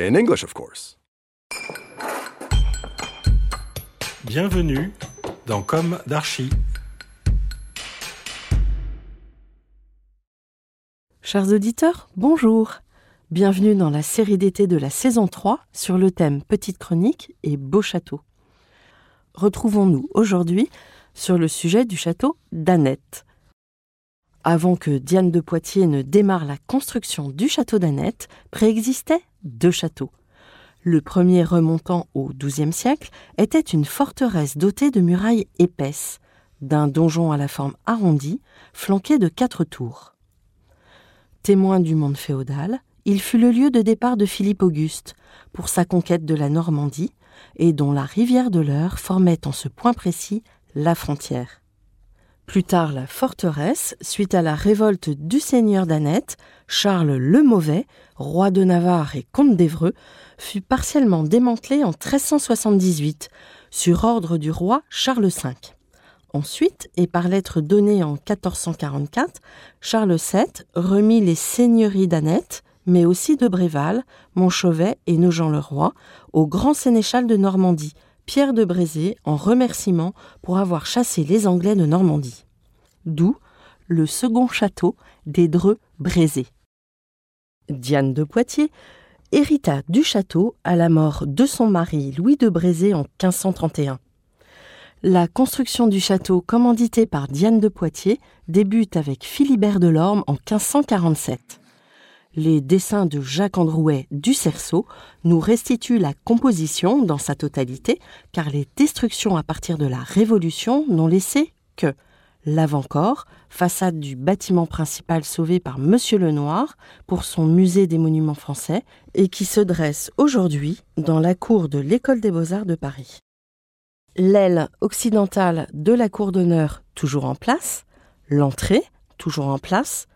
In English, of course. Bienvenue dans Comme d'Archi. Chers auditeurs, bonjour. Bienvenue dans la série d'été de la saison 3 sur le thème Petite Chronique et Beau Château. Retrouvons-nous aujourd'hui sur le sujet du château d'Annette. Avant que Diane de Poitiers ne démarre la construction du château d'Annette, préexistaient deux châteaux. Le premier remontant au XIIe siècle était une forteresse dotée de murailles épaisses, d'un donjon à la forme arrondie, flanqué de quatre tours. Témoin du monde féodal, il fut le lieu de départ de Philippe Auguste pour sa conquête de la Normandie et dont la rivière de l'Eure formait en ce point précis la frontière. Plus tard, la forteresse, suite à la révolte du seigneur d'Annette, Charles le Mauvais, roi de Navarre et comte d'Évreux, fut partiellement démantelée en 1378 sur ordre du roi Charles V. Ensuite, et par lettre donnée en 1444, Charles VII remit les seigneuries d'Annette, mais aussi de Bréval, Montchauvet et Nogent-le-Roi, au grand sénéchal de Normandie, Pierre de Brézé, en remerciement pour avoir chassé les Anglais de Normandie. D'où le second château des Dreux-Brézé. Diane de Poitiers hérita du château à la mort de son mari Louis de Brézé en 1531. La construction du château commanditée par Diane de Poitiers débute avec Philibert de Lorme en 1547. Les dessins de Jacques Androuet du Cerceau nous restituent la composition dans sa totalité, car les destructions à partir de la Révolution n'ont laissé que l'avant-corps, façade du bâtiment principal sauvé par Monsieur Lenoir pour son musée des monuments français et qui se dresse aujourd'hui dans la cour de l'École des beaux-arts de Paris. L'aile occidentale de la cour d'honneur toujours en place, l'entrée toujours en place,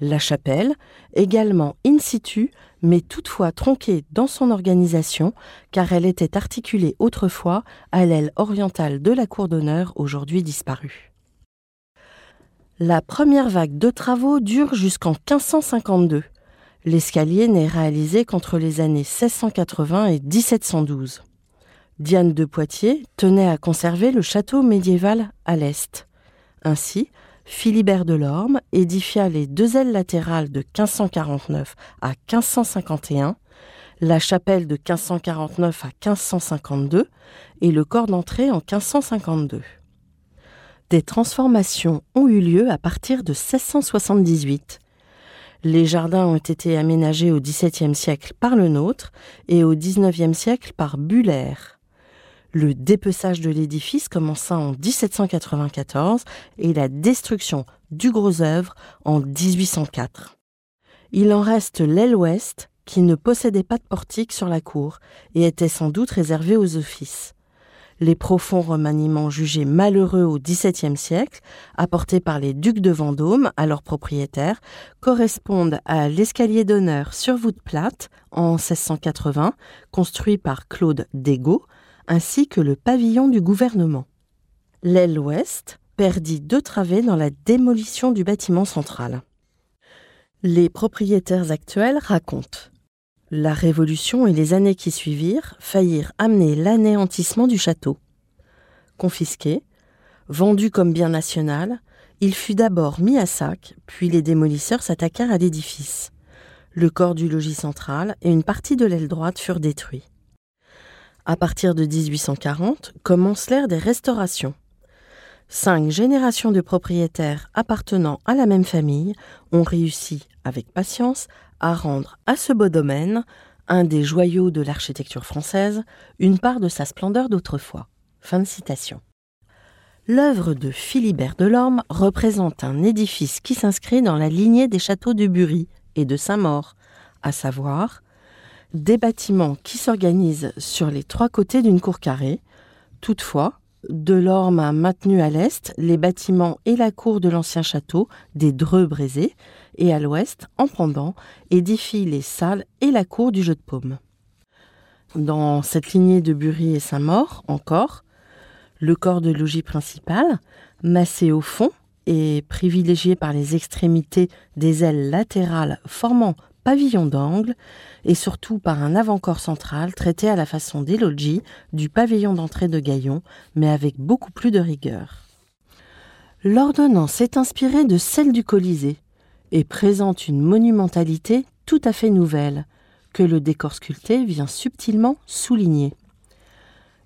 la chapelle également in situ, mais toutefois tronquée dans son organisation, car elle était articulée autrefois à l'aile orientale de la cour d'honneur aujourd'hui disparue. La première vague de travaux dure jusqu'en 1552. L'escalier n'est réalisé qu'entre les années 1680 et 1712. Diane de Poitiers tenait à conserver le château médiéval à l'est. Ainsi, Philibert de Lorme édifia les deux ailes latérales de 1549 à 1551, la chapelle de 1549 à 1552 et le corps d'entrée en 1552. Des transformations ont eu lieu à partir de 1678. Les jardins ont été aménagés au XVIIe siècle par le nôtre et au XIXe siècle par Buller. Le dépeçage de l'édifice commença en 1794 et la destruction du gros œuvre en 1804. Il en reste l'aile ouest qui ne possédait pas de portique sur la cour et était sans doute réservée aux offices. Les profonds remaniements jugés malheureux au XVIIe siècle, apportés par les ducs de Vendôme à leurs propriétaires, correspondent à l'escalier d'honneur sur voûte plate en 1680, construit par Claude Dégaut, ainsi que le pavillon du gouvernement. L'aile ouest perdit deux travées dans la démolition du bâtiment central. Les propriétaires actuels racontent. La Révolution et les années qui suivirent faillirent amener l'anéantissement du château. Confisqué, vendu comme bien national, il fut d'abord mis à sac, puis les démolisseurs s'attaquèrent à l'édifice. Le corps du logis central et une partie de l'aile droite furent détruits. À partir de 1840 commence l'ère des restaurations. Cinq générations de propriétaires appartenant à la même famille ont réussi, avec patience, à rendre à ce beau domaine, un des joyaux de l'architecture française, une part de sa splendeur d'autrefois. Fin de citation. L'œuvre de Philibert Delorme représente un édifice qui s'inscrit dans la lignée des châteaux de Bury et de Saint-Maur, à savoir des bâtiments qui s'organisent sur les trois côtés d'une cour carrée. Toutefois, Delorme a maintenu à l'est les bâtiments et la cour de l'ancien château des Dreux-Brézés et à l'ouest, en pendant, édifie les salles et la cour du jeu de paume. Dans cette lignée de Bury et Saint-Maur, encore, le corps de logis principal, massé au fond et privilégié par les extrémités des ailes latérales formant pavillon d'angle, et surtout par un avant-corps central traité à la façon des logis du pavillon d'entrée de Gaillon, mais avec beaucoup plus de rigueur. L'ordonnance est inspirée de celle du Colisée et présente une monumentalité tout à fait nouvelle, que le décor sculpté vient subtilement souligner.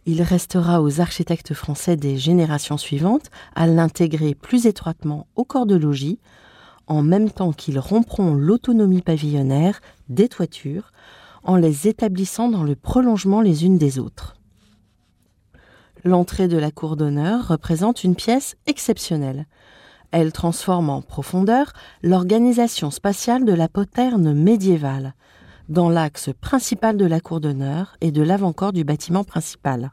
Il restera aux architectes français des générations suivantes à l'intégrer plus étroitement au corps de logis, en même temps qu'ils rompront l'autonomie pavillonnaire des toitures en les établissant dans le prolongement les unes des autres. L'entrée de la cour d'honneur représente une pièce exceptionnelle. Elle transforme en profondeur l'organisation spatiale de la poterne médiévale, dans l'axe principal de la cour d'honneur et de l'avant-corps du bâtiment principal.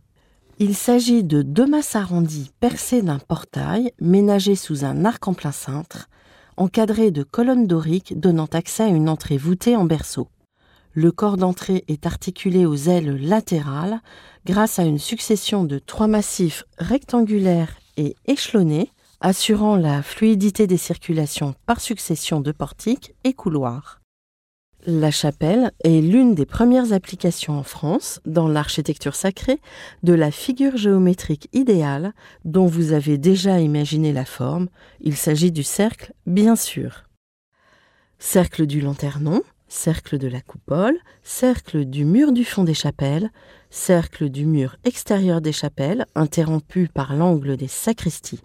Il s'agit de deux masses arrondies percées d'un portail ménagé sous un arc en plein cintre, encadré de colonnes doriques donnant accès à une entrée voûtée en berceau. Le corps d'entrée est articulé aux ailes latérales grâce à une succession de trois massifs rectangulaires et échelonnés, assurant la fluidité des circulations par succession de portiques et couloirs. La chapelle est l'une des premières applications en France, dans l'architecture sacrée, de la figure géométrique idéale dont vous avez déjà imaginé la forme. Il s'agit du cercle, bien sûr. Cercle du lanternon, cercle de la coupole, cercle du mur du fond des chapelles, cercle du mur extérieur des chapelles, interrompu par l'angle des sacristies.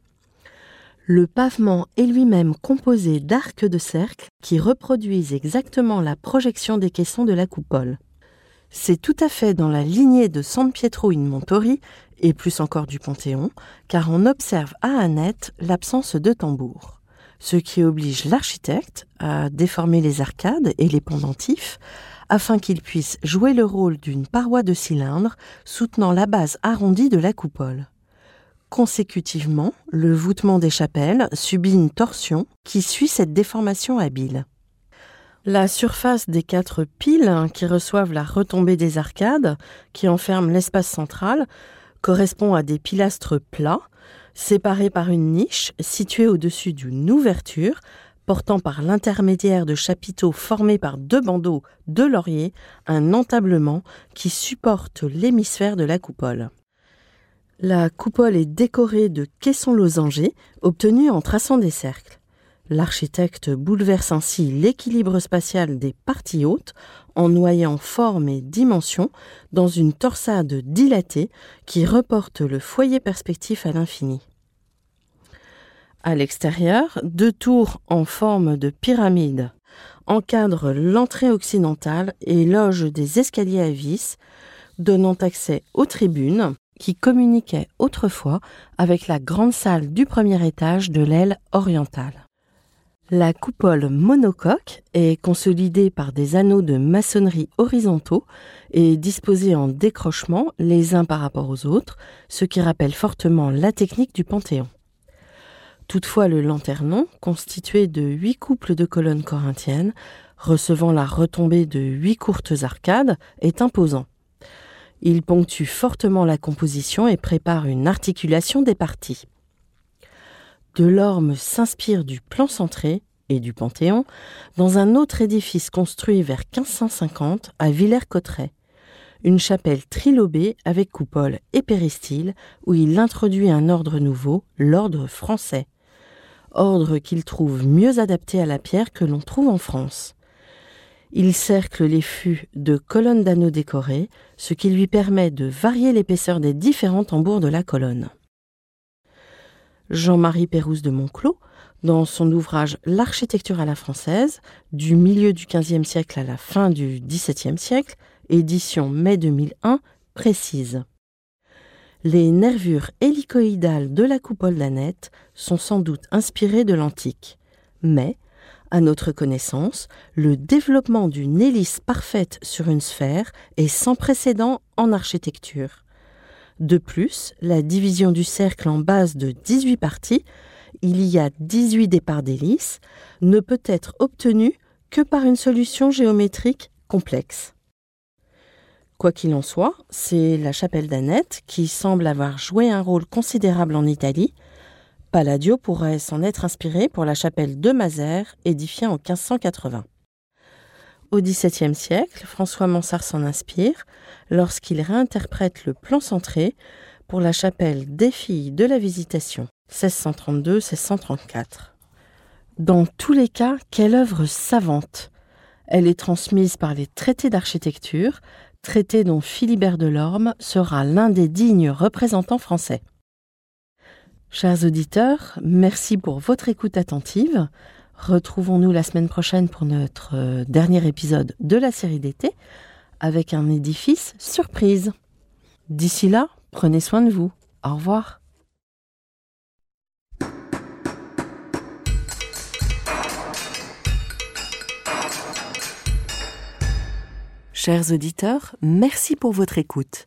Le pavement est lui-même composé d'arcs de cercle qui reproduisent exactement la projection des caissons de la coupole. C'est tout à fait dans la lignée de San Pietro in Montori, et plus encore du Panthéon, car on observe à Annette l'absence de tambour, ce qui oblige l'architecte à déformer les arcades et les pendentifs afin qu'il puisse jouer le rôle d'une paroi de cylindre soutenant la base arrondie de la coupole. Consécutivement, le voûtement des chapelles subit une torsion qui suit cette déformation habile. La surface des quatre piles qui reçoivent la retombée des arcades, qui enferment l'espace central, correspond à des pilastres plats, séparés par une niche située au-dessus d'une ouverture, portant par l'intermédiaire de chapiteaux formés par deux bandeaux de laurier un entablement qui supporte l'hémisphère de la coupole. La coupole est décorée de caissons losangés obtenus en traçant des cercles. L'architecte bouleverse ainsi l'équilibre spatial des parties hautes en noyant forme et dimension dans une torsade dilatée qui reporte le foyer perspectif à l'infini. À l'extérieur, deux tours en forme de pyramide encadrent l'entrée occidentale et logent des escaliers à vis donnant accès aux tribunes qui communiquait autrefois avec la grande salle du premier étage de l'aile orientale. La coupole monocoque est consolidée par des anneaux de maçonnerie horizontaux et disposés en décrochement les uns par rapport aux autres, ce qui rappelle fortement la technique du Panthéon. Toutefois, le lanternon, constitué de huit couples de colonnes corinthiennes, recevant la retombée de huit courtes arcades, est imposant. Il ponctue fortement la composition et prépare une articulation des parties. Delorme s'inspire du plan centré et du Panthéon dans un autre édifice construit vers 1550 à Villers-Cotterêts, une chapelle trilobée avec coupole et péristyle où il introduit un ordre nouveau, l'ordre français, ordre qu'il trouve mieux adapté à la pierre que l'on trouve en France. Il cercle les fûts de colonnes d'anneaux décorées, ce qui lui permet de varier l'épaisseur des différents tambours de la colonne. Jean-Marie Pérouse de Monclos, dans son ouvrage L'architecture à la française, du milieu du XVe siècle à la fin du XVIIe siècle, édition mai 2001, précise. Les nervures hélicoïdales de la coupole d'Annette sont sans doute inspirées de l'antique, mais à notre connaissance, le développement d'une hélice parfaite sur une sphère est sans précédent en architecture. De plus, la division du cercle en base de 18 parties, il y a 18 départs d'hélice, ne peut être obtenue que par une solution géométrique complexe. Quoi qu'il en soit, c'est la chapelle d'Annette qui semble avoir joué un rôle considérable en Italie, Palladio pourrait s'en être inspiré pour la chapelle de Mazères, édifiée en 1580. Au XVIIe siècle, François Mansart s'en inspire lorsqu'il réinterprète le plan centré pour la chapelle des filles de la Visitation, 1632-1634. Dans tous les cas, quelle œuvre savante Elle est transmise par les traités d'architecture, traités dont Philibert Delorme sera l'un des dignes représentants français. Chers auditeurs, merci pour votre écoute attentive. Retrouvons-nous la semaine prochaine pour notre euh, dernier épisode de la série d'été avec un édifice surprise. D'ici là, prenez soin de vous. Au revoir. Chers auditeurs, merci pour votre écoute.